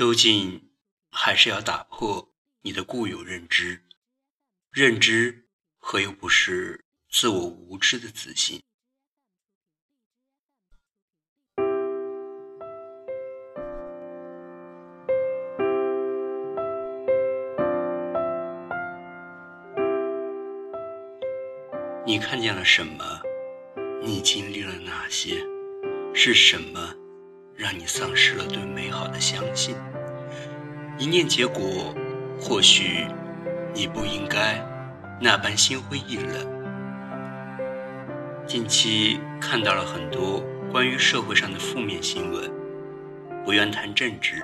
究竟还是要打破你的固有认知。认知何又不是自我无知的自信？你看见了什么？你经历了哪些？是什么让你丧失了对美好的相信？一念结果，或许你不应该那般心灰意冷。近期看到了很多关于社会上的负面新闻，不愿谈政治，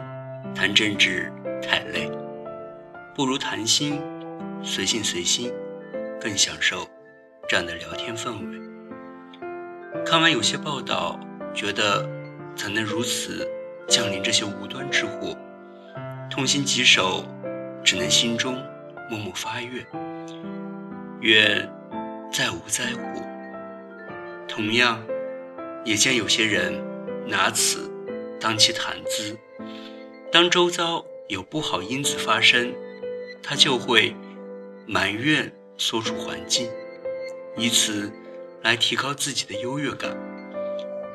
谈政治太累，不如谈心，随性随心，更享受。这样的聊天氛围。看完有些报道，觉得怎能如此降临这些无端之祸？痛心疾首，只能心中默默发愿：愿再无灾祸。同样，也见有些人拿此当其谈资，当周遭有不好因子发生，他就会埋怨所处环境。以此来提高自己的优越感，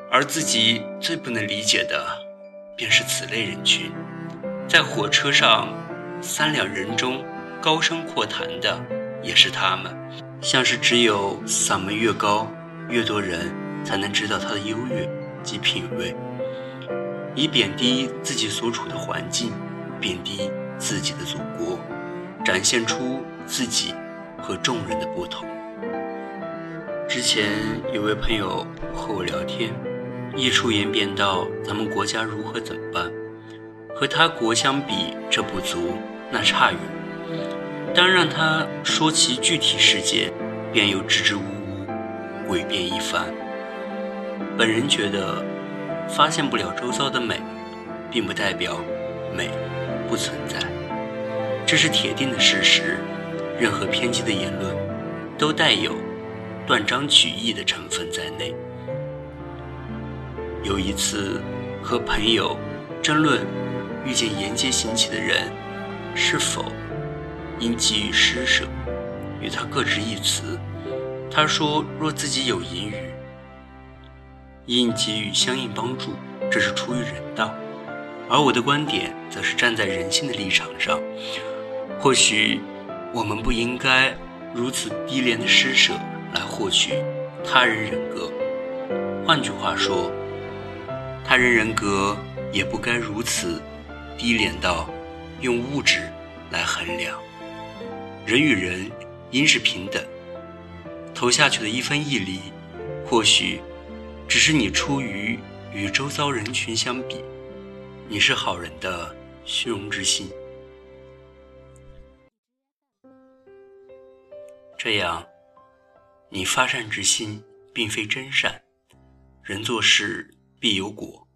而自己最不能理解的，便是此类人群。在火车上，三两人中高声阔谈的也是他们，像是只有嗓门越高，越多人才能知道他的优越及品味，以贬低自己所处的环境，贬低自己的祖国，展现出自己和众人的不同。之前有位朋友和我聊天，一出言便道咱们国家如何怎么办？和他国相比，这不足，那差远。当让他说其具体事件，便又支支吾吾，诡辩一番。本人觉得，发现不了周遭的美，并不代表美不存在，这是铁定的事实。任何偏激的言论，都带有。断章取义的成分在内。有一次和朋友争论，遇见沿街行乞的人，是否应给予施舍，与他各执一词。他说，若自己有盈余，应给予相应帮助，这是出于人道。而我的观点则是站在人性的立场上，或许我们不应该如此低廉的施舍。来获取他人人格，换句话说，他人人格也不该如此低廉到用物质来衡量。人与人应是平等，投下去的一分一厘，或许只是你出于与周遭人群相比，你是好人的虚荣之心。这样。你发善之心，并非真善。人做事必有果，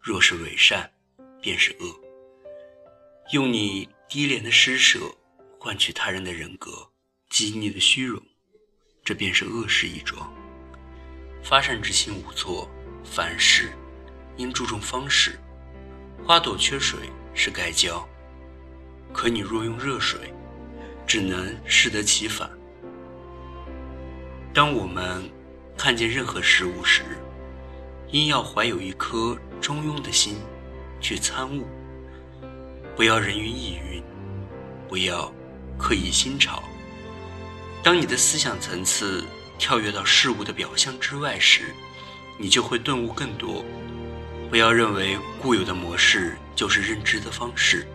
若是伪善，便是恶。用你低廉的施舍换取他人的人格及你的虚荣，这便是恶事一桩。发善之心无错，凡事应注重方式。花朵缺水是该浇，可你若用热水，只能适得其反。当我们看见任何事物时，应要怀有一颗中庸的心去参悟，不要人云亦云，不要刻意新潮。当你的思想层次跳跃到事物的表象之外时，你就会顿悟更多。不要认为固有的模式就是认知的方式，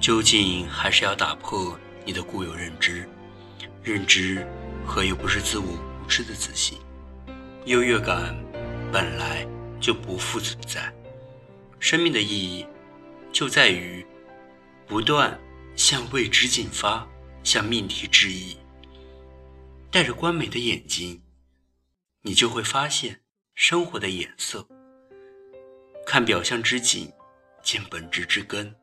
究竟还是要打破你的固有认知。认知何又不是自我无？知的自信，优越感本来就不复存在。生命的意义就在于不断向未知进发，向命题致意。带着观美的眼睛，你就会发现生活的颜色。看表象之景，见本质之根。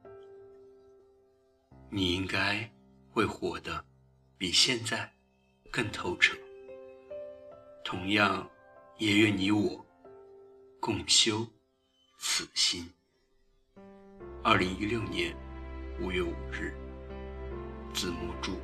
你应该会活得比现在更透彻。同样，也愿你我共修此心。二零一六年五月五日，字幕注。